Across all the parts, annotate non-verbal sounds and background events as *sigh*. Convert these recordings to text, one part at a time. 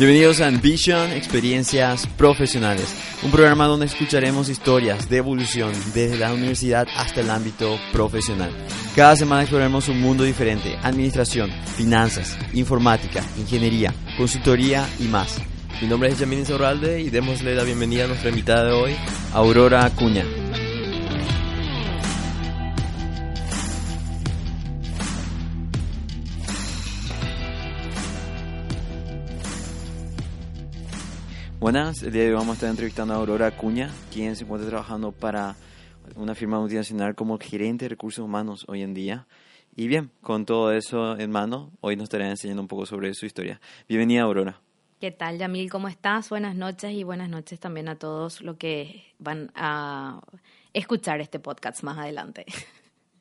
Bienvenidos a Ambition, Experiencias Profesionales, un programa donde escucharemos historias de evolución desde la universidad hasta el ámbito profesional. Cada semana exploraremos un mundo diferente, administración, finanzas, informática, ingeniería, consultoría y más. Mi nombre es Jamín Insaurralde y démosle la bienvenida a nuestra invitada de hoy, Aurora Acuña. Buenas, el día de hoy vamos a estar entrevistando a Aurora Acuña, quien se encuentra trabajando para una firma multinacional como gerente de recursos humanos hoy en día. Y bien, con todo eso en mano, hoy nos estará enseñando un poco sobre su historia. Bienvenida, Aurora. ¿Qué tal, Yamil? ¿Cómo estás? Buenas noches y buenas noches también a todos los que van a escuchar este podcast más adelante.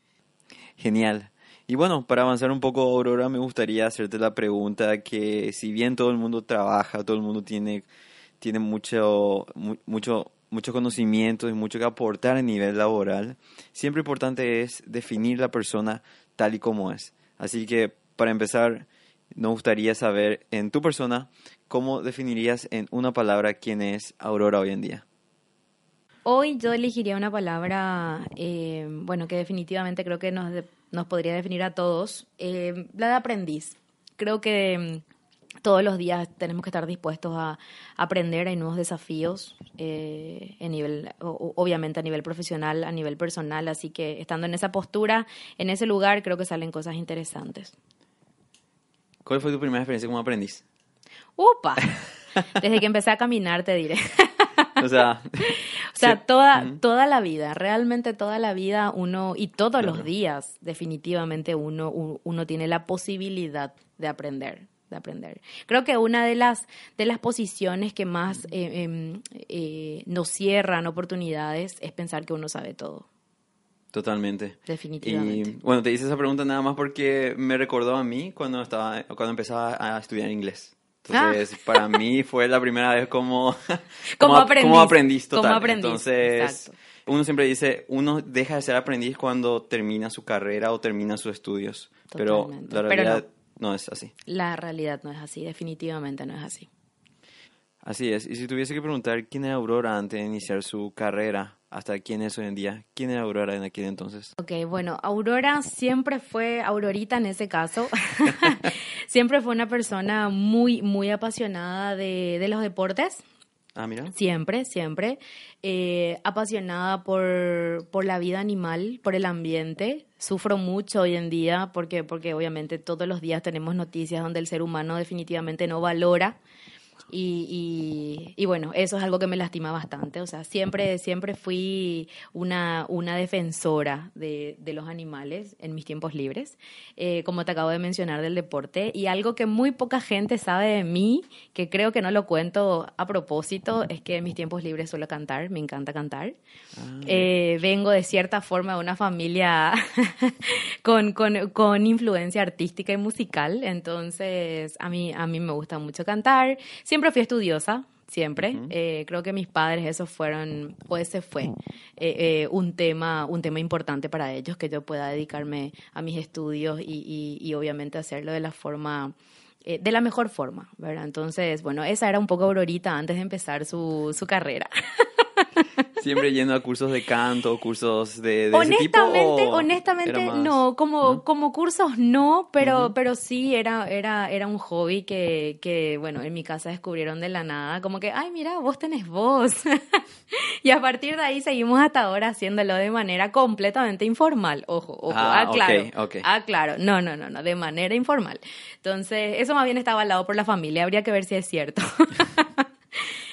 *laughs* Genial. Y bueno, para avanzar un poco, Aurora, me gustaría hacerte la pregunta que si bien todo el mundo trabaja, todo el mundo tiene tiene mucho, mucho, mucho conocimiento y mucho que aportar a nivel laboral, siempre importante es definir la persona tal y como es. Así que para empezar, nos gustaría saber en tu persona, ¿cómo definirías en una palabra quién es Aurora hoy en día? Hoy yo elegiría una palabra, eh, bueno, que definitivamente creo que nos, nos podría definir a todos, eh, la de aprendiz. Creo que todos los días tenemos que estar dispuestos a aprender, hay nuevos desafíos, eh, en nivel, obviamente a nivel profesional, a nivel personal, así que estando en esa postura, en ese lugar, creo que salen cosas interesantes. ¿Cuál fue tu primera experiencia como aprendiz? ¡Upa! *laughs* Desde que empecé a caminar, te diré. o sea, *laughs* o sea toda, toda la vida, realmente toda la vida uno, y todos los días, definitivamente uno, uno tiene la posibilidad de aprender de aprender. Creo que una de las, de las posiciones que más eh, em, eh, nos cierran oportunidades es pensar que uno sabe todo. Totalmente. Definitivamente. Y bueno, te hice esa pregunta nada más porque me recordó a mí cuando estaba cuando empezaba a estudiar inglés. Entonces, ah. para mí fue la primera vez como *laughs* como, aprendiz, como aprendiz total. Como aprendiz, Entonces, uno siempre dice, uno deja de ser aprendiz cuando termina su carrera o termina sus estudios. Totalmente. Pero la realidad no es así. La realidad no es así, definitivamente no es así. Así es. Y si tuviese que preguntar quién era Aurora antes de iniciar su carrera, hasta quién es hoy en día, ¿quién era Aurora en aquel entonces? Ok, bueno, Aurora siempre fue, Aurorita en ese caso, *laughs* *laughs* siempre fue una persona muy, muy apasionada de, de los deportes. Ah, mira. Siempre, siempre. Eh, apasionada por, por la vida animal, por el ambiente. Sufro mucho hoy en día porque, porque obviamente todos los días tenemos noticias donde el ser humano definitivamente no valora y, y, bueno, eso es algo que me lastima bastante. O sea, siempre, siempre fui una, una defensora de, de los animales en mis tiempos libres, eh, como te acabo de mencionar del deporte. Y algo que muy poca gente sabe de mí, que creo que no lo cuento a propósito, es que en mis tiempos libres suelo cantar, me encanta cantar. Ah. Eh, vengo de cierta forma de una familia *laughs* con, con, con influencia artística y musical, entonces a mí, a mí me gusta mucho cantar. Siempre fui estudiosa, siempre. Eh, creo que mis padres, eso fueron, o ese fue eh, eh, un, tema, un tema importante para ellos, que yo pueda dedicarme a mis estudios y, y, obviamente hacerlo de la forma de la mejor forma, ¿verdad? Entonces, bueno, esa era un poco Aurorita antes de empezar su, su carrera. *laughs* Siempre yendo a cursos de canto, cursos de, honestamente, Honestamente, no, como, como cursos no, pero, pero sí era, era, era un hobby que, que, bueno, en mi casa descubrieron de la nada, como que, ay, mira, vos tenés voz. *laughs* y a partir de ahí seguimos hasta ahora haciéndolo de manera completamente informal. Ojo, ojo, ah, aclaro. Ah, claro. No, no, no, no, de manera informal. Entonces, eso más bien estaba al lado por la familia, habría que ver si es cierto. *laughs*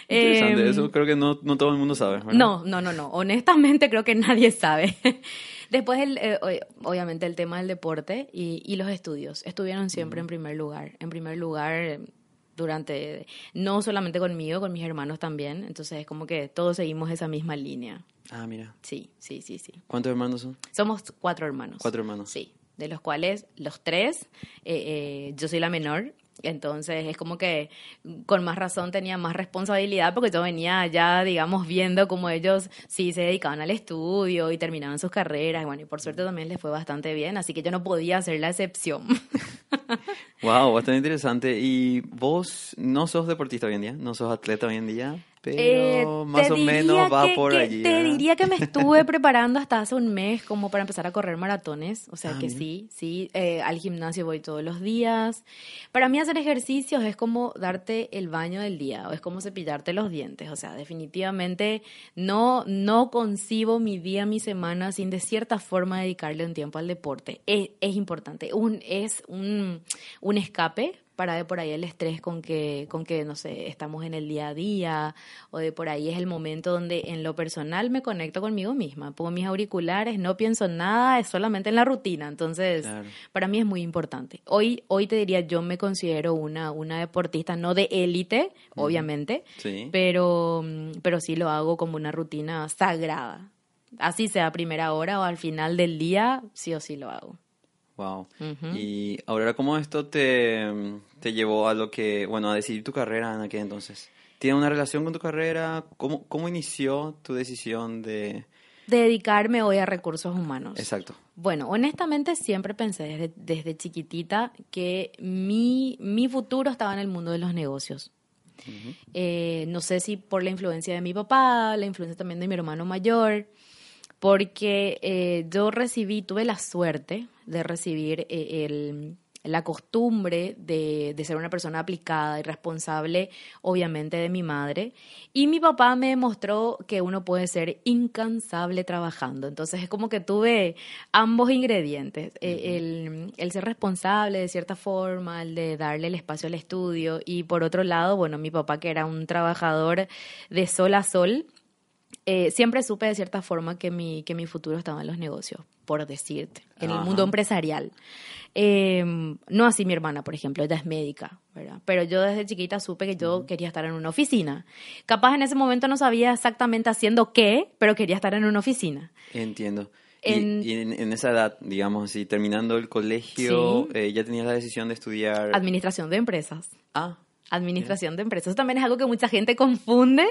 Interesante, eso em, creo que no, no todo el mundo sabe. No, no, no, no. Honestamente creo que nadie sabe. *laughs* Después, el, eh, obviamente, el tema del deporte y, y los estudios estuvieron siempre en primer lugar. En primer lugar, durante, no solamente conmigo, con mis hermanos también. Entonces, es como que todos seguimos esa misma línea. Ah, mira. Sí, sí, sí, sí. ¿Cuántos hermanos son? Somos cuatro hermanos. Cuatro hermanos. Sí, de los cuales los tres, eh, eh, yo soy la menor entonces es como que con más razón tenía más responsabilidad porque yo venía ya, digamos, viendo cómo ellos sí se dedicaban al estudio y terminaban sus carreras. Y bueno, y por suerte también les fue bastante bien, así que yo no podía ser la excepción. *laughs* Wow, bastante interesante. ¿Y vos no sos deportista hoy en día? ¿No sos atleta hoy en día? Pero Eh, más te o menos va que- por que- allí. Te diría que me estuve *laughs* preparando hasta hace un mes como para empezar a correr maratones. O sea Ah, que sí, sí. eh, al gimnasio voy todos los días. Para mí hacer ejercicios es como darte el baño del día o es como cepillarte los dientes. O sea, definitivamente no, no concibo mi día, mi semana sin de cierta forma dedicarle un tiempo al deporte. Es, es importante. Un, es un, un escape para de por ahí el estrés con que, con que, no sé, estamos en el día a día, o de por ahí es el momento donde en lo personal me conecto conmigo misma, pongo mis auriculares, no pienso en nada, es solamente en la rutina, entonces Claro. para mí es muy importante. Hoy, hoy te diría, yo me considero una, una deportista, no de élite, obviamente, Sí. pero, pero sí lo hago como una rutina sagrada. Así sea a primera hora o al final del día, sí o sí lo hago. Wow. Y ahora, ¿cómo esto te, te llevó a lo que, bueno, a decidir tu carrera en aquel entonces? ¿Tiene una relación con tu carrera? ¿Cómo, cómo inició tu decisión de...? De dedicarme hoy a recursos humanos. Exacto. Bueno, honestamente siempre pensé desde, desde chiquitita que mi, mi futuro estaba en el mundo de los negocios. Eh, no sé si por la influencia de mi papá, la influencia también de mi hermano mayor, porque eh, yo recibí, tuve la suerte de recibir eh, el- la costumbre de, de ser una persona aplicada y responsable, obviamente, de mi madre. Y mi papá me demostró que uno puede ser incansable trabajando. Entonces es como que tuve ambos ingredientes. Eh, el, el ser responsable de cierta forma, el de darle el espacio al estudio. Y por otro lado, bueno, mi papá que era un trabajador de sol a sol, eh, siempre supe de cierta forma que mi, que mi futuro estaba en los negocios, por decirte, en el mundo empresarial. Eh, no así mi hermana, por ejemplo, ella es médica, ¿verdad? Pero yo desde chiquita supe que yo quería estar en una oficina. Capaz en ese momento no sabía exactamente haciendo qué, pero quería estar en una oficina. Entiendo. Y- En- Y, en, en esa edad, digamos así, terminando el colegio, Sí. eh, ya tenías la decisión de estudiar... Administración de empresas. ah, Administración de empresas. Eso también es algo que mucha gente confunde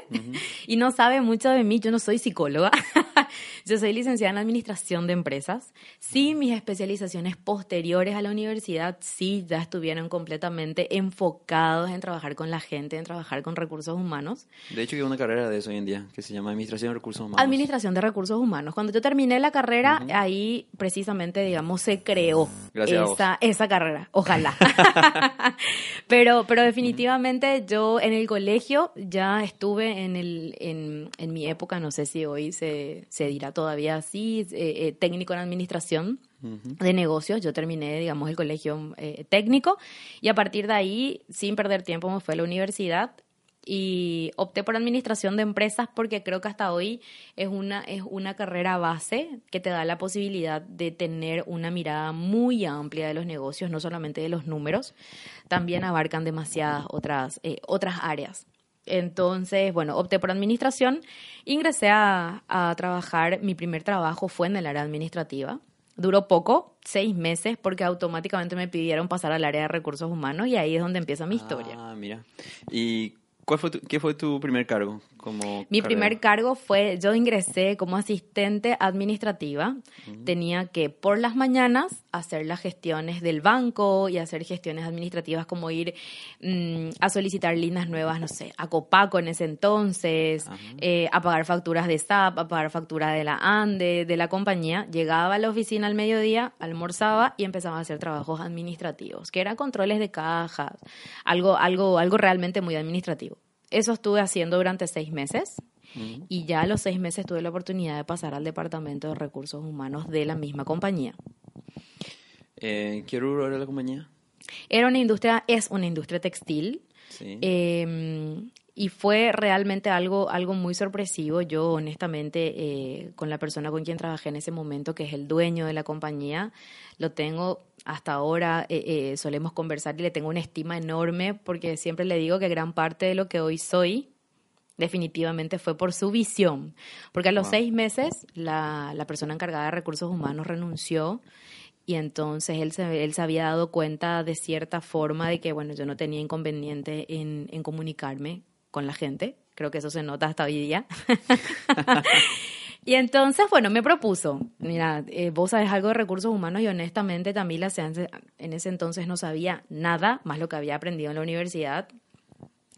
y no sabe mucho de mí. Yo no soy psicóloga. *laughs* Yo soy licenciada en Administración de Empresas. Sí, mis especializaciones posteriores a la universidad sí ya estuvieron completamente enfocados en trabajar con la gente, en trabajar con recursos humanos. de hecho, hay una carrera de eso hoy en día que se llama Administración de Recursos Humanos. Administración de Recursos Humanos. Cuando yo terminé la carrera, ahí precisamente, digamos, se creó Gracias esa, esa carrera. Ojalá. *laughs* pero, pero definitivamente yo en el colegio ya estuve en, el, en, en mi época, no sé si hoy se, se dirá todavía así, eh, eh, técnico en administración de negocios. Yo terminé, digamos, el colegio eh, técnico y a partir de ahí, sin perder tiempo, me fui a la universidad y opté por administración de empresas porque creo que hasta hoy es una, es una carrera base que te da la posibilidad de tener una mirada muy amplia de los negocios, no solamente de los números, también abarcan demasiadas otras, eh, otras áreas. Entonces, bueno, opté por administración, ingresé a, a trabajar, mi primer trabajo fue en el área administrativa. Duró poco, seis meses, porque automáticamente me pidieron pasar al área de recursos humanos y ahí es donde empieza mi historia. Ah, mira. ¿Y cuál fue tu, qué fue tu primer cargo? Como Mi carrera? primer cargo fue, yo ingresé como asistente administrativa. Tenía que por las mañanas hacer las gestiones del banco y hacer gestiones administrativas como ir mm, a solicitar líneas nuevas, no sé, a Copaco en ese entonces, eh, a pagar facturas de SAP, a pagar facturas de la ANDE, de la compañía. Llegaba a la oficina al mediodía, almorzaba y empezaba a hacer trabajos administrativos, que eran controles de cajas, algo, algo, algo realmente muy administrativo. Eso estuve haciendo durante seis meses y ya a los seis meses tuve la oportunidad de pasar al departamento de recursos humanos de la misma compañía. Eh, ¿Qué rubro era la compañía? Era una industria, es una industria textil Sí. eh, y fue realmente algo, algo muy sorpresivo. Yo honestamente eh, con la persona con quien trabajé en ese momento, que es el dueño de la compañía, lo tengo hasta ahora, eh, eh, solemos conversar y le tengo una estima enorme porque siempre le digo que gran parte de lo que hoy soy definitivamente fue por su visión. Porque a los Wow. seis meses la, la persona encargada de recursos humanos renunció y entonces él se, él se había dado cuenta de cierta forma de que, bueno, yo no tenía inconveniente en, en comunicarme con la gente. Creo que eso se nota hasta hoy día. *laughs* Y entonces, bueno, me propuso, mira, eh, vos sabes algo de recursos humanos y honestamente Tamila en ese entonces no sabía nada más lo que había aprendido en la universidad,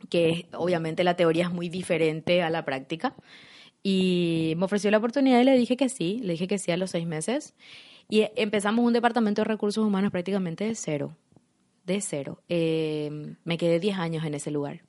que obviamente la teoría es muy diferente a la práctica. Y me ofreció la oportunidad y le dije que sí, le dije que sí a los seis meses. Y empezamos un departamento de recursos humanos prácticamente de cero, de cero. Eh, me quedé diez años en ese lugar,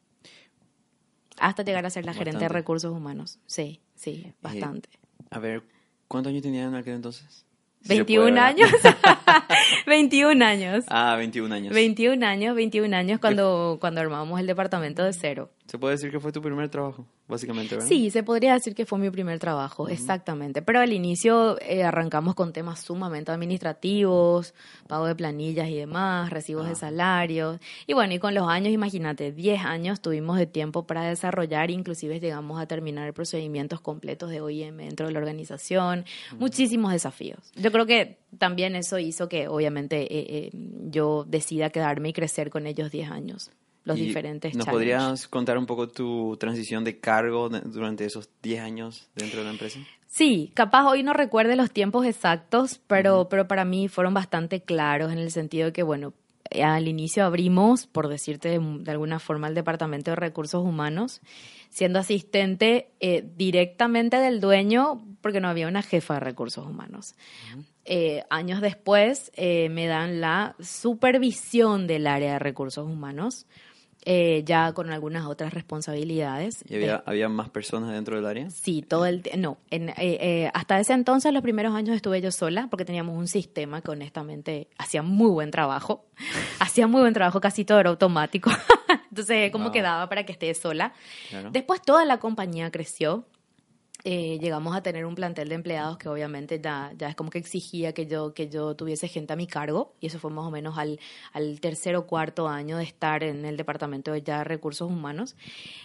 hasta llegar a ser la gerente de recursos humanos. Sí, sí, eh, bastante. A ver, ¿cuántos años tenía en aquel entonces? 21 años. *laughs* 21 años. Ah, 21 años. 21 años, 21 años cuando, cuando armamos el departamento de cero. ¿Se puede decir que fue tu primer trabajo, básicamente, verdad? Sí, se podría decir que fue mi primer trabajo, exactamente. Pero al inicio eh, arrancamos con temas sumamente administrativos, pago de planillas y demás, recibos de ah. salarios. Y bueno, y con los años, imagínate, 10 años tuvimos de tiempo para desarrollar, inclusive llegamos a terminar procedimientos completos de OIM dentro de la organización. Muchísimos desafíos. Yo creo que también eso hizo que, obviamente, eh, eh, yo decida quedarme y crecer con ellos 10 años los diferentes ¿Nos podrías contar un poco tu transición de cargo durante esos 10 años dentro de la empresa? Sí, capaz hoy no recuerde los tiempos exactos, pero, pero para mí fueron bastante claros en el sentido de que, bueno, al inicio abrimos, por decirte de, alguna forma, el Departamento de Recursos Humanos, siendo asistente eh, directamente del dueño, porque no había una jefa de recursos humanos. Eh, años después eh, me dan la supervisión del área de recursos humanos eh, ya con algunas otras responsabilidades. ¿Y había, había, más personas dentro del área? Sí, todo el no. En, eh, eh, hasta ese entonces, los primeros años estuve yo sola porque teníamos un sistema que honestamente hacía muy buen trabajo. *laughs* hacía muy buen trabajo, casi todo era automático. *laughs* Entonces, como quedaba para que esté sola. Después toda la compañía creció. Eh, llegamos a tener un plantel de empleados que obviamente ya, ya es como que exigía que yo, que yo tuviese gente a mi cargo y eso fue más o menos al, al tercer o cuarto año de estar en el departamento de ya recursos humanos.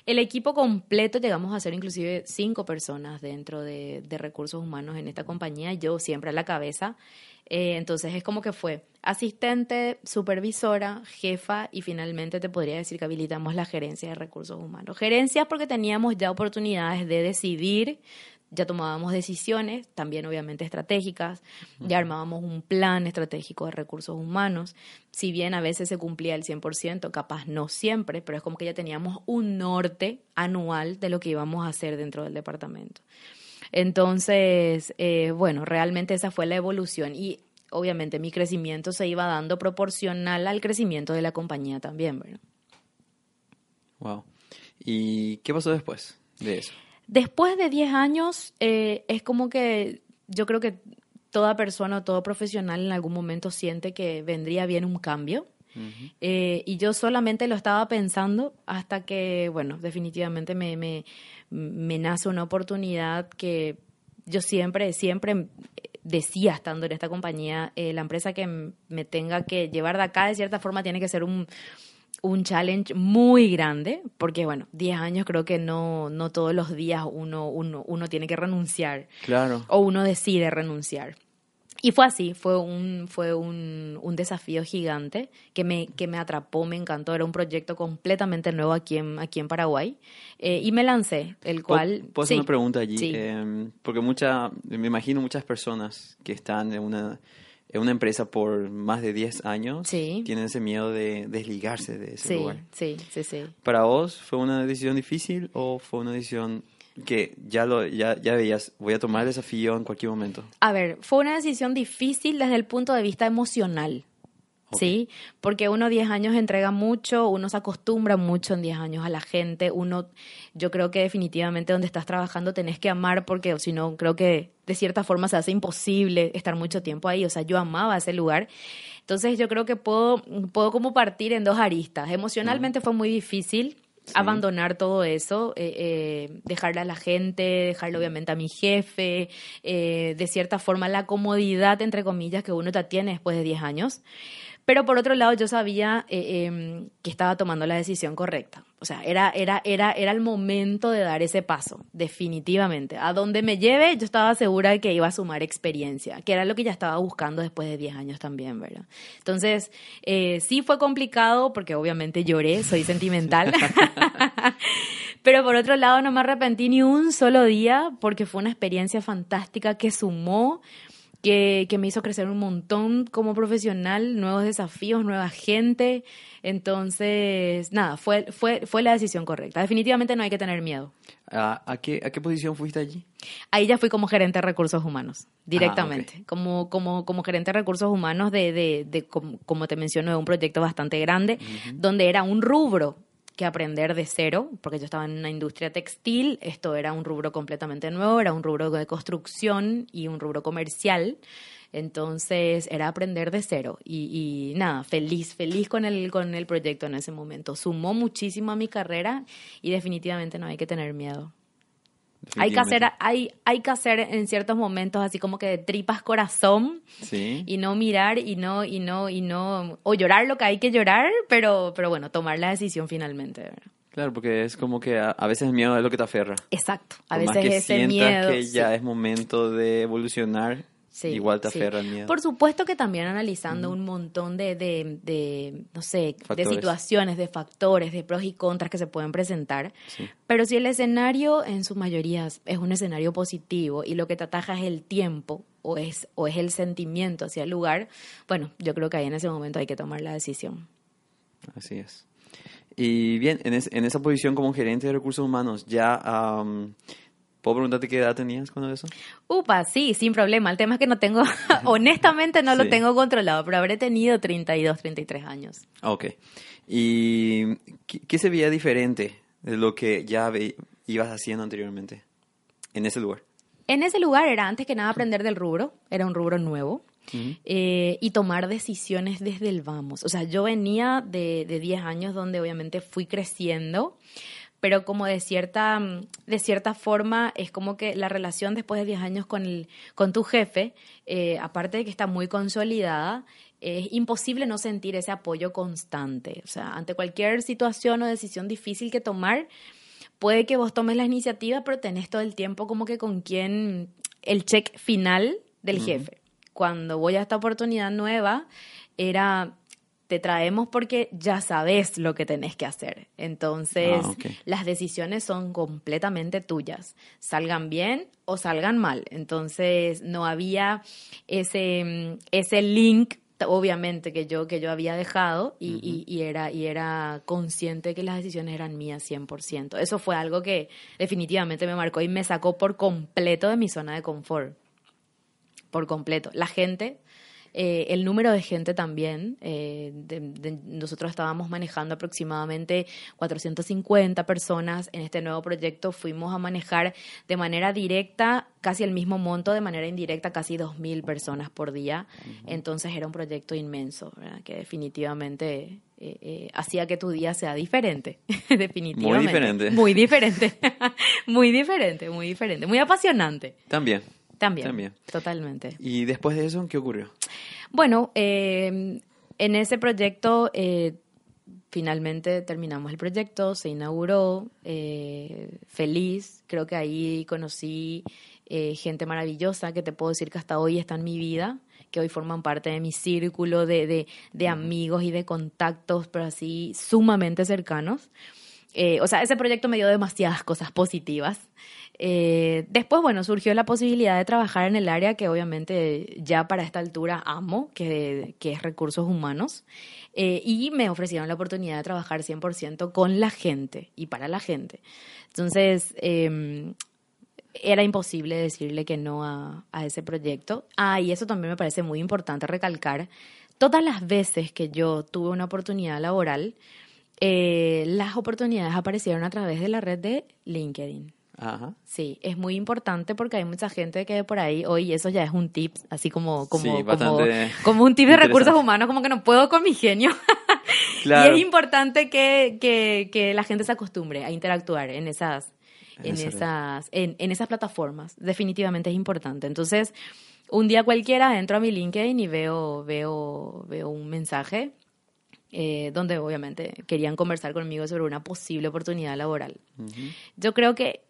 El equipo completo llegamos a ser inclusive cinco personas dentro de, de recursos humanos en esta compañía, yo siempre a la cabeza. Eh, entonces es como que fue asistente, supervisora, jefa y finalmente te podría decir que habilitamos la gerencia de recursos humanos. Gerencia porque teníamos ya oportunidades de decidir, ya tomábamos decisiones, también obviamente estratégicas, ya armábamos un plan estratégico de recursos humanos, si bien a veces se cumplía el 100%, capaz no siempre, pero es como que ya teníamos un norte anual de lo que íbamos a hacer dentro del departamento. Entonces, eh, bueno, realmente esa fue la evolución y obviamente mi crecimiento se iba dando proporcional al crecimiento de la compañía también, ¿verdad? Wow. ¿Y qué pasó después de eso? Después de 10 años, eh, es como que yo creo que toda persona o todo profesional en algún momento siente que vendría bien un cambio. Eh, y yo solamente lo estaba pensando hasta que, bueno, definitivamente me, me, me nace una oportunidad que yo siempre, siempre decía estando en esta compañía, eh, la empresa que me tenga que llevar de acá de cierta forma tiene que ser un, un challenge muy grande, porque bueno, 10 años creo que no, no todos los días uno, uno, uno tiene que renunciar. Claro. O uno decide renunciar. Y fue así, fue un, fue un, un, desafío gigante que me, que me atrapó, me encantó. Era un proyecto completamente nuevo aquí en, aquí en Paraguay. Eh, y me lancé, el cual... ¿Puedo hacer una pregunta allí? Em, porque mucha, me imagino muchas personas que están en una, en una empresa por más de 10 años tienen ese miedo de desligarse de ese lugar. Sí, sí, sí. ¿Para vos fue una decisión difícil o fue una decisión que ya lo ya, ya veías, voy a tomar el desafío en cualquier momento? A ver, fue una decisión difícil desde el punto de vista emocional. ¿Sí? Porque uno 10 años entrega mucho, uno se acostumbra mucho en 10 años a la gente, uno, yo creo que definitivamente donde estás trabajando tenés que amar porque si no, creo que de cierta forma se hace imposible estar mucho tiempo ahí, o sea, yo amaba ese lugar. Entonces yo creo que puedo, puedo como partir en dos aristas. Emocionalmente fue muy difícil, abandonar todo eso, eh, eh, dejarle a la gente, dejarle obviamente a mi jefe, eh, de cierta forma la comodidad, entre comillas, que uno ya tiene después de 10 años. Pero por otro lado, yo sabía eh, em, que estaba tomando la decisión correcta. O sea, era, era, era, era el momento de dar ese paso, definitivamente. A donde me lleve, yo estaba segura de que iba a sumar experiencia, que era lo que ya estaba buscando después de 10 años también, ¿verdad? Entonces, eh, sí fue complicado porque obviamente lloré, soy sentimental. *laughs* Pero por otro lado, no me arrepentí ni un solo día porque fue una experiencia fantástica que sumó, que, que me hizo crecer un montón como profesional, nuevos desafíos, nueva gente. Entonces, nada, fue, fue, fue la decisión correcta. Definitivamente no hay que tener miedo. ¿A, a qué, ¿A qué posición fuiste allí? Ahí ya fui como gerente de recursos humanos, directamente. Ah, okay. como, como, como gerente de recursos humanos de, de, de como, como, te menciono, de un proyecto bastante grande, uh -huh. donde era un rubro que aprender de cero, porque yo estaba en una industria textil, esto era un rubro completamente nuevo, era un rubro de construcción y un rubro comercial. Entonces era aprender de cero y, y, nada, feliz, feliz con el, con el proyecto en ese momento. Sumó muchísimo a mi carrera y definitivamente no hay que tener miedo. Hay que hacer, hay, hay que hacer en ciertos momentos así como que de tripas corazón sí. y no mirar y no, y no, y no, o llorar lo que hay que llorar, pero, pero bueno, tomar la decisión finalmente. ¿verdad? Claro, porque es como que a, a, veces el miedo es lo que te aferra. Exacto, a Por veces más que ese sientas miedo. que ya sí. es momento de evolucionar, Sí, igual te sí. aferra miedo. Por supuesto que también analizando un montón de, de, de no sé, Factores. de situaciones, de factores, de pros y contras que se pueden presentar. Sí. Pero si el escenario en su mayoría es un escenario positivo y lo que te ataja es el tiempo o es, o es el sentimiento hacia el lugar, bueno, yo creo que ahí en ese momento hay que tomar la decisión. Así es. Y bien, en, es- en esa posición como gerente de recursos humanos, ya... ¿Puedo preguntarte qué edad tenías cuando eso? Upa, sí, sin problema. El tema es que no tengo, *laughs* honestamente no lo Sí. tengo controlado, pero habré tenido 32, 33 años. Ok. ¿Y qué, qué se veía diferente de lo que ya ve- ibas haciendo anteriormente en ese lugar? En ese lugar era antes que nada aprender del rubro, era un rubro nuevo. Ujú. eh, y tomar decisiones desde el vamos. O sea, yo venía de, de 10 años donde obviamente fui creciendo, pero como de cierta, mm, de cierta forma es como que la relación después de 10 años con, el, con tu jefe, eh, aparte de que está muy consolidada, es imposible no sentir ese apoyo constante. O sea, ante cualquier situación o decisión difícil que tomar, puede que vos tomes la iniciativa, pero tenés todo el tiempo como que con quien el check final del jefe. Cuando voy a esta oportunidad nueva, era te traemos porque ya sabes lo que tenés que hacer. Entonces, Ah, las decisiones son completamente tuyas, salgan bien o salgan mal. Entonces, no había ese, mm, ese link obviamente que yo que yo había dejado y, y- y era y era consciente que las decisiones eran mías 100%. Eso fue algo que definitivamente me marcó y me sacó por completo de mi zona de confort. Por completo. La gente eh, el número de gente también, eh, de- de- nosotros estábamos manejando aproximadamente 450 personas en este nuevo proyecto, fuimos a manejar de manera directa casi el mismo monto, de manera indirecta casi 2.000 personas por día, entonces era un proyecto inmenso, ¿verdad? que definitivamente eh, eh, hacía que tu día sea diferente, *laughs* definitivamente. diferente. Muy diferente, *laughs* muy diferente, muy diferente, muy apasionante. También. También, También. totalmente. ¿Y después de eso, qué ocurrió? Bueno, eh, en ese proyecto eh, finalmente terminamos el proyecto, se inauguró, eh, feliz, creo que ahí conocí eh, gente maravillosa que te puedo decir que hasta hoy está en mi vida, que hoy forman parte de mi círculo de, de, de amigos y de contactos, pero así sumamente cercanos. Eh, o sea, ese proyecto me dio demasiadas cosas positivas. Eh, después, bueno, surgió la posibilidad de trabajar en el área que obviamente ya para esta altura amo, que, que es recursos humanos, eh, y me ofrecieron la oportunidad de trabajar 100% con la gente y para la gente. Entonces, eh, era imposible decirle que no a, a ese proyecto. Ah, y eso también me parece muy importante recalcar. Todas las veces que yo tuve una oportunidad laboral, eh, las oportunidades aparecieron a través de la red de LinkedIn. Ajá. Sí, es muy importante porque hay mucha gente que por ahí, hoy eso ya es un tip, así como, como, Sí, como, como un tip de recursos humanos, como que no puedo con mi genio. *laughs* Claro. Y es importante que, que, que la gente se acostumbre a interactuar en esas, En en esas, en, en esas plataformas. Definitivamente es importante. Entonces, un día cualquiera entro a mi LinkedIn y veo, veo, veo un mensaje eh, donde obviamente querían conversar conmigo sobre una posible oportunidad laboral. Ujú. Yo creo que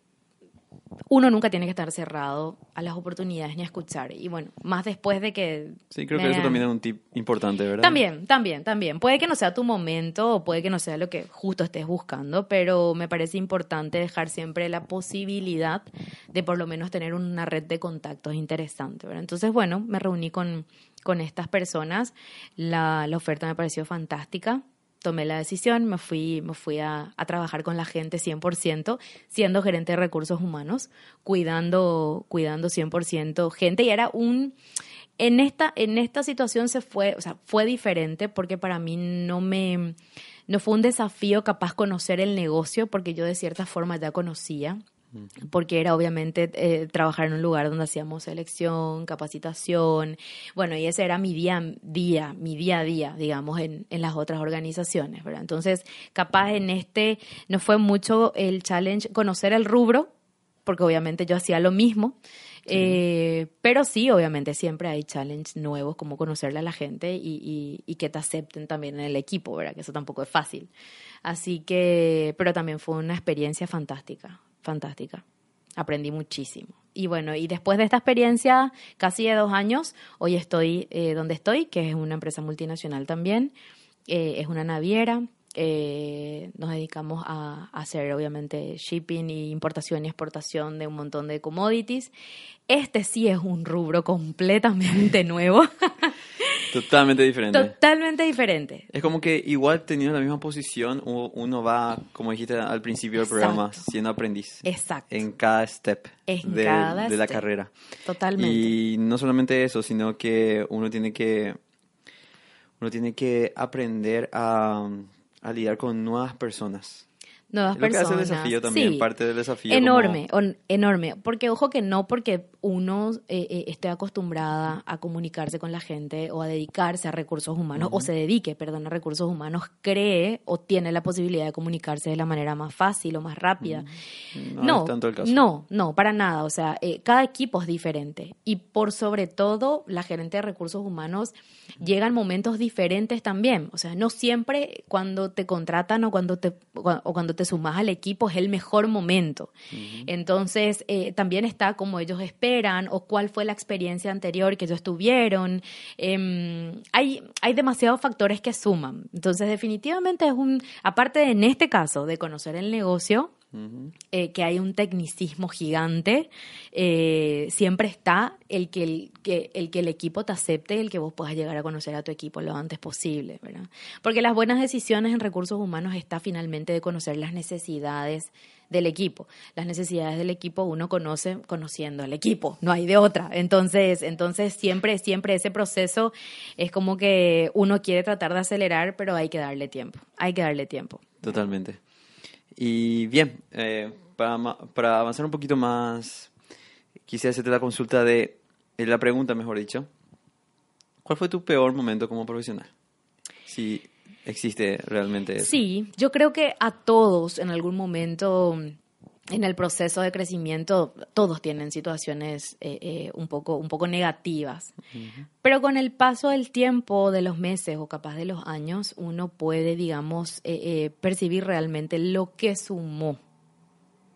uno nunca tiene que estar cerrado a las oportunidades ni a escuchar. Y bueno, más después de que... Sí, creo que eso también es un tip importante, ¿verdad? También, también, también. Puede que no sea tu momento o puede que no sea lo que justo estés buscando, pero me parece importante dejar siempre la posibilidad de por lo menos tener una red de contactos interesante. ¿verdad? Entonces, bueno, me reuní con, con estas personas. La, la oferta me pareció fantástica. Tomé la decisión, me fui, me fui a, a trabajar con la gente 100%, siendo gerente de recursos humanos, cuidando, cuidando 100% gente. Y era un, en esta, en esta situación se fue, o sea, fue diferente porque para mí no me, no fue un desafío capaz conocer el negocio porque yo de cierta forma ya conocía porque era obviamente eh, trabajar en un lugar donde hacíamos selección, capacitación, bueno, y ese era mi día, día mi día a día, digamos, en, en las otras organizaciones, ¿verdad? Entonces, capaz en este no fue mucho el challenge conocer el rubro, porque obviamente yo hacía lo mismo, eh, pero sí, obviamente siempre hay challenges nuevos, como conocerle a la gente y, y- y que te acepten también en el equipo, ¿verdad? Que eso tampoco es fácil. Así que, pero también fue una experiencia fantástica, fantástica. Aprendí muchísimo. Y bueno, y después de esta experiencia, casi de dos años, hoy estoy eh, donde estoy, que es una empresa multinacional también, eh, es una naviera. eh, nos dedicamos a, a hacer obviamente shipping y importación y exportación de un montón de commodities. Este sí es un rubro completamente *laughs* nuevo, Totalmente diferente. totalmente diferente. Es como que igual teniendo la misma posición, uno va, como dijiste al principio del Exacto. programa, siendo aprendiz. Exacto. En cada step En de, cada de la carrera. Totalmente. Y no solamente eso, sino que uno tiene que, uno tiene que aprender a, a lidiar con nuevas personas. Nuevas que personas. hace el desafío también, Sí. parte del desafío. Enorme, como- on- enorme. Porque ojo que no porque uno eh, eh, esté acostumbrada a comunicarse con la gente o a dedicarse a recursos humanos, o se dedique, perdón, a recursos humanos, cree o tiene la posibilidad de comunicarse de la manera más fácil o más rápida. no, No, es tanto el caso. no, no, para nada. O sea, eh, cada equipo es diferente. Y por sobre todo, la gerente de recursos humanos llega en momentos diferentes también. O sea, no siempre cuando te contratan o cuando te, o cuando te sumas al equipo es el mejor momento. Entonces, eh, también está como ellos esperan o cuál fue la experiencia anterior que ellos tuvieron. Em, hay, hay demasiados factores que suman. Entonces, definitivamente es un, aparte de, en este caso de conocer el negocio, Eh, que hay un tecnicismo gigante, eh, siempre está el que el, que el que el equipo te acepte, el que vos puedas llegar a conocer a tu equipo lo antes posible, ¿verdad? Porque las buenas decisiones en recursos humanos está finalmente de conocer las necesidades del equipo. Las necesidades del equipo uno conoce conociendo al equipo, no hay de otra. Entonces, entonces siempre, siempre ese proceso es como que uno quiere tratar de acelerar, pero hay que darle tiempo, hay que darle tiempo. Totalmente. Y bien, eh, para, para avanzar un poquito más, quisiera hacerte la consulta de, eh, la pregunta, mejor dicho. ¿Cuál fue tu peor momento como profesional? Si existe realmente. Sí, yo creo que a todos en algún momento en el proceso de crecimiento todos tienen situaciones eh, eh, un poco un poco negativas, pero con el paso del tiempo, de los meses o capaz de los años, uno puede, digamos, eh, percibir realmente lo que sumó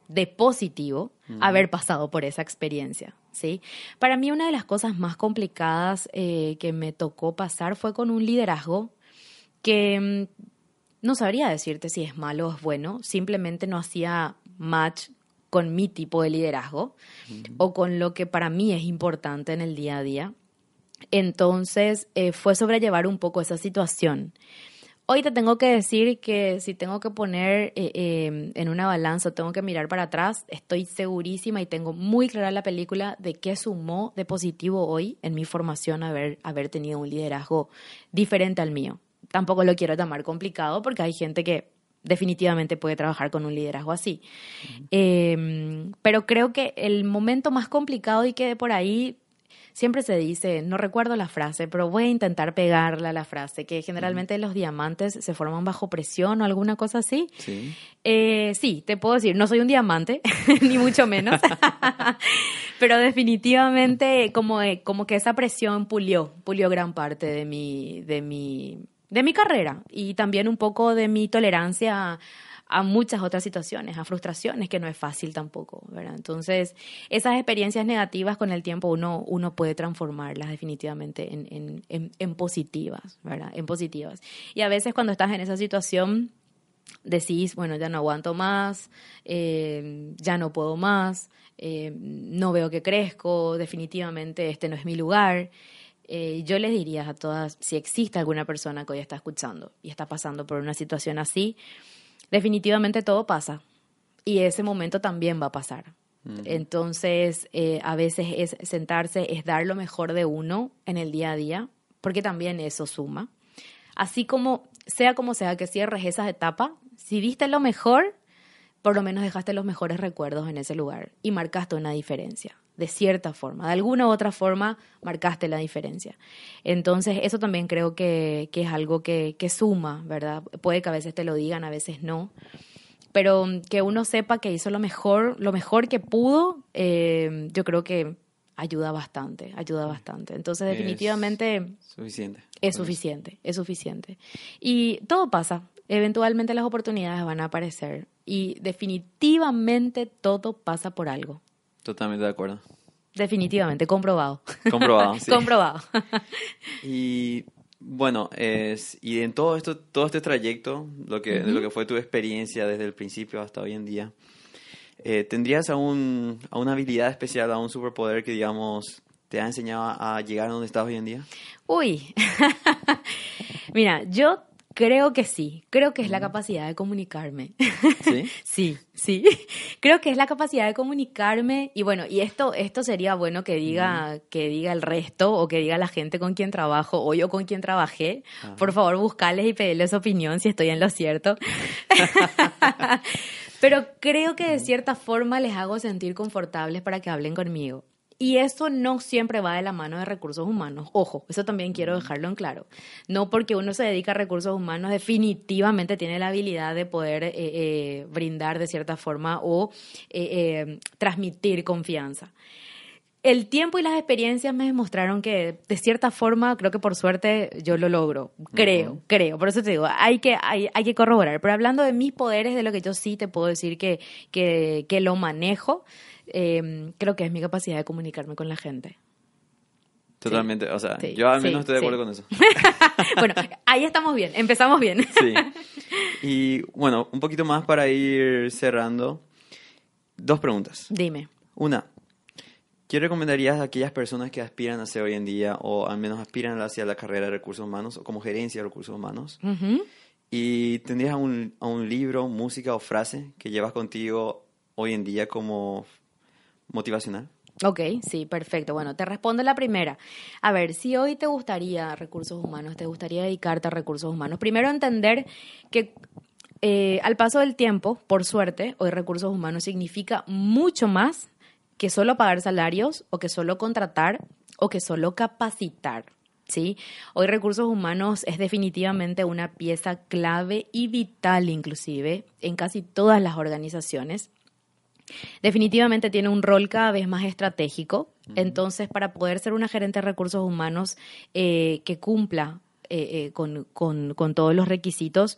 de positivo haber pasado por esa experiencia, ¿sí? Para mí una de las cosas más complicadas que me tocó pasar fue con un liderazgo que mm, no sabría decirte si es malo o es bueno, simplemente no hacía match con mi tipo de liderazgo o con lo que para mí es importante en el día a día. Entonces eh, fue sobrellevar un poco esa situación. Hoy te tengo que decir que si tengo que poner eh, eh, en una balanza, tengo que mirar para atrás, estoy segurísima y tengo muy clara la película de qué sumó de positivo hoy en mi formación haber, haber tenido un liderazgo diferente al mío. Tampoco lo quiero llamar complicado porque hay gente que definitivamente puede trabajar con un liderazgo así. Eh, pero creo que el momento más complicado y que por ahí siempre se dice, no recuerdo la frase, pero voy a intentar pegarla a la frase, que generalmente los diamantes se forman bajo presión o alguna cosa así. Sí. Eh, sí, te puedo decir, no soy un diamante, *laughs* ni mucho menos, *laughs* pero definitivamente como, eh, como que esa presión pulió, pulió gran parte de mi, de mi, de mi carrera y también un poco de mi tolerancia a muchas otras situaciones, a frustraciones, que no es fácil tampoco. Entonces, esas experiencias negativas con el tiempo uno, uno puede transformarlas definitivamente en, en, en, positivas, ¿verdad? En positivas. Y a veces cuando estás en esa situación, decís, bueno, ya no aguanto más, eh, ya no puedo más, eh, no veo que crezco, definitivamente este no es mi lugar. Eh, yo les diría a todas, si existe alguna persona que hoy está escuchando y está pasando por una situación así, definitivamente todo pasa y ese momento también va a pasar. Entonces, a veces es sentarse, es dar lo mejor de uno en el día a día, porque también eso suma. Así como, sea como sea que cierres esas etapas, si viste lo mejor, por lo menos dejaste los mejores recuerdos en ese lugar y marcaste una diferencia, de cierta forma, de alguna u otra forma marcaste la diferencia. Entonces, eso también creo que, es algo que, suma, ¿verdad? Puede que a veces te lo digan, a veces no, pero que uno sepa que hizo lo mejor, lo mejor que pudo, eh, yo creo que ayuda bastante, ayuda bastante. Entonces, definitivamente... Es suficiente. Es suficiente, es suficiente. Y todo pasa, eventualmente las oportunidades van a aparecer y definitivamente todo pasa por algo. Totalmente de acuerdo. Definitivamente, comprobado. Comprobado, *laughs* sí. comprobado. y bueno, es, y en todo esto, todo este trayecto, lo que, de lo que fue tu experiencia desde el principio hasta hoy en día, eh, ¿tendrías aún, a una habilidad especial, a un superpoder que, digamos, te ha enseñado a llegar a donde estás hoy en día? Uy, *laughs* mira, yo Creo que sí, creo que es la capacidad de comunicarme. ¿Sí? *laughs* sí, sí. Creo que es la capacidad de comunicarme y bueno, y esto esto sería bueno que diga que diga el resto o que diga la gente con quien trabajo o yo con quien trabajé. Por favor, buscarles y pedirles opinión si estoy en lo cierto. *laughs* Pero creo que de cierta forma les hago sentir confortables para que hablen conmigo. Y eso no siempre va de la mano de recursos humanos. Ojo, eso también quiero dejarlo en claro. No porque uno se dedica a recursos humanos definitivamente tiene la habilidad de poder eh, eh, brindar de cierta forma o eh, transmitir confianza. El tiempo y las experiencias me demostraron que de cierta forma, creo que por suerte yo lo logro. Creo, creo. Por eso te digo, hay que, hay, hay, que corroborar. Pero hablando de mis poderes, de lo que yo sí te puedo decir que, que, que lo manejo, eh, creo que es mi capacidad de comunicarme con la gente. Totalmente, o sea, yo al menos estoy de acuerdo con eso. *laughs* bueno, ahí estamos bien, empezamos bien. sí. Y bueno, un poquito más para ir cerrando. Dos preguntas. Dime. Una, ¿qué recomendarías a aquellas personas que aspiran a ser hoy en día o al menos aspiran hacia la carrera de recursos humanos o como gerencia de recursos humanos? ¿Y tendrías un, a un libro, música o frase que llevas contigo hoy en día como motivacional? Ok, sí, perfecto. Bueno, te respondo la primera. A ver, si hoy te gustaría recursos humanos, te gustaría dedicarte a recursos humanos, primero entender que eh, al paso del tiempo, por suerte, hoy recursos humanos significa mucho más que solo pagar salarios o que solo contratar o que solo capacitar. ¿sí? Hoy recursos humanos es definitivamente una pieza clave y vital inclusive en casi todas las organizaciones definitivamente tiene un rol cada vez más estratégico. Entonces, para poder ser una gerente de recursos humanos eh, que cumpla eh, eh, con, todos los requisitos,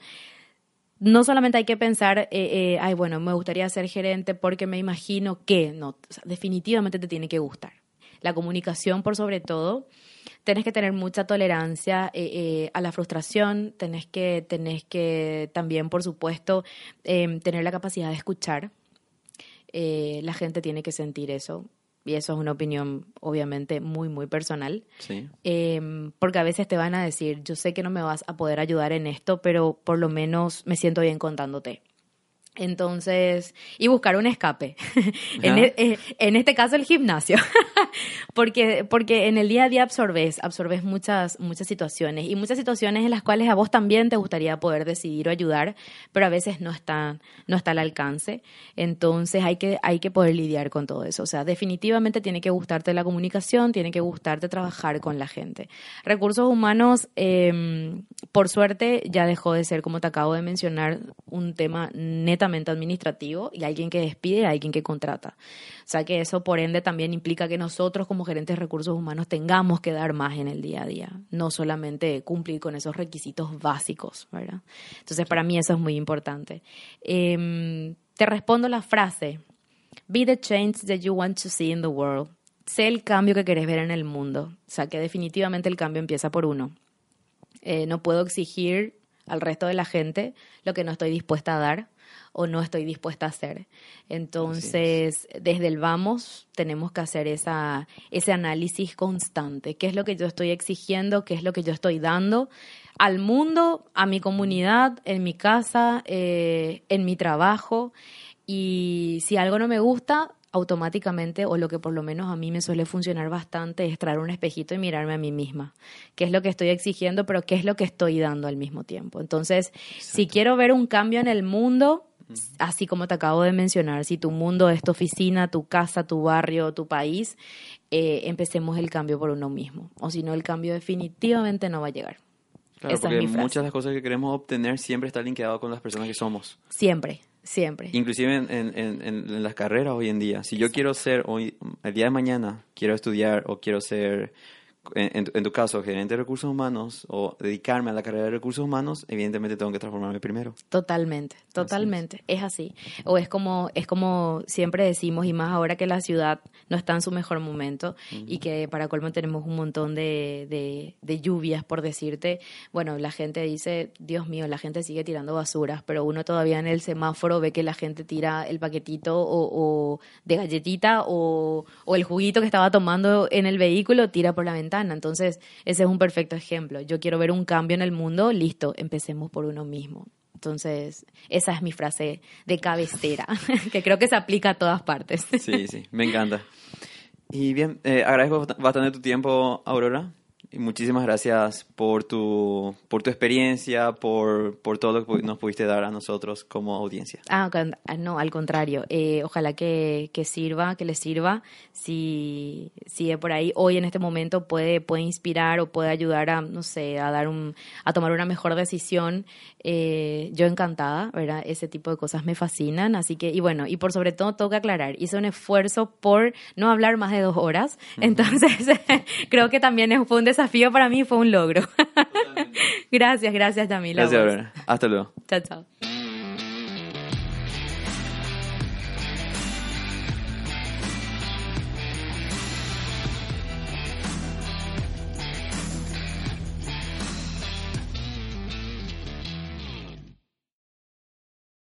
no solamente hay que pensar, ay, bueno, me gustaría ser gerente porque me imagino que, no, definitivamente te tiene que gustar. La comunicación, por sobre todo, tenés que tener mucha tolerancia a la frustración, tenés que, tenés que también, por supuesto, tener la capacidad de escuchar, eh, la gente tiene que sentir eso. Y eso es una opinión, obviamente, muy, muy personal. Sí. Em, porque a veces te van a decir, yo sé que no me vas a poder ayudar en esto, pero por lo menos me siento bien contándote. Entonces, y buscar un escape. *laughs* E, eh, en, este caso el gimnasio. *laughs* porque, porque en el día a día absorbes, absorbes muchas, muchas situaciones y muchas situaciones en las cuales a vos también te gustaría poder decidir o ayudar, pero a veces no está, no está al alcance. Entonces hay que, hay que poder lidiar con todo eso. O sea, definitivamente tiene que gustarte la comunicación, tiene que gustarte trabajar con la gente. Recursos humanos, em, por suerte, ya dejó de ser, como te acabo de mencionar, un tema netamente administrativo y alguien que despide y alguien que contrata. O sea que eso por ende también implica que nosotros como gerentes de recursos humanos tengamos que dar más en el día a día, no solamente cumplir con esos requisitos básicos, ¿verdad? Entonces para mí eso es muy importante. Em, te respondo la frase, be the change that you want to see in the world. Sé el cambio que querés ver en el mundo. O sea que definitivamente el cambio empieza por uno. Eh, no puedo exigir al resto de la gente lo que no estoy dispuesta a dar o no estoy dispuesta a hacer. Entonces, desde el vamos tenemos que hacer esa, ese análisis constante. ¿Qué es lo que yo estoy exigiendo? ¿Qué es lo que yo estoy dando al mundo, a mi comunidad, en mi casa, eh, en mi trabajo? Y si algo no me gusta, automáticamente, o lo que por lo menos a mí me suele funcionar bastante, es traer un espejito y mirarme a mí misma. ¿Qué es lo que estoy exigiendo, pero qué es lo que estoy dando al mismo tiempo? Entonces, si quiero ver un cambio en el mundo, así como te acabo de mencionar, si tu mundo es tu oficina, tu casa, tu barrio, tu país, eh, empecemos el cambio por uno mismo. O si no, el cambio definitivamente no va a llegar. Claro, porque muchas de las cosas que queremos obtener siempre están linkeadas con las personas que somos. Siempre, siempre. Inclusive en, en, en, las carreras hoy en día. Si yo quiero ser, hoy, el día de mañana, quiero estudiar o quiero ser en, tu caso, gerente de recursos humanos o dedicarme a la carrera de recursos humanos, evidentemente tengo que transformarme primero. Totalmente, totalmente, es. así. O es como, es como siempre decimos, y más ahora que la ciudad no está en su mejor momento y que para colmo tenemos un montón de, de, lluvias, por decirte, bueno, la gente dice, Dios mío, la gente sigue tirando basuras, pero uno todavía en el semáforo ve que la gente tira el paquetito o, de galletita o, o el juguito que estaba tomando en el vehículo, tira por la ventana entonces, ese es un perfecto ejemplo. Yo quiero ver un cambio en el mundo, listo, empecemos por uno mismo. Entonces, esa es mi frase de cabecera, *laughs* que creo que se aplica a todas partes. Sí, sí, me encanta. Y bien, eh, agradezco bastante tu tiempo, Aurora. Y muchísimas gracias por tu, por tu experiencia, por, por todo lo que nos pudiste dar a nosotros como audiencia. Ah, ah no, al contrario. Eh, ojalá que, que, sirva, que les sirva. Si, si por ahí hoy en este momento puede, puede inspirar o puede ayudar a, no sé, a dar un, a tomar una mejor decisión, eh, yo encantada, ¿verdad? Ese tipo de cosas me fascinan. Así que, y bueno, y por sobre todo tengo que aclarar, hice un esfuerzo por no hablar más de dos horas. Entonces, *laughs* creo que también fue un desafío desafío para mí fue un logro. *laughs* gracias, gracias, Yamila. Gracias, Hasta luego. Chao, chao.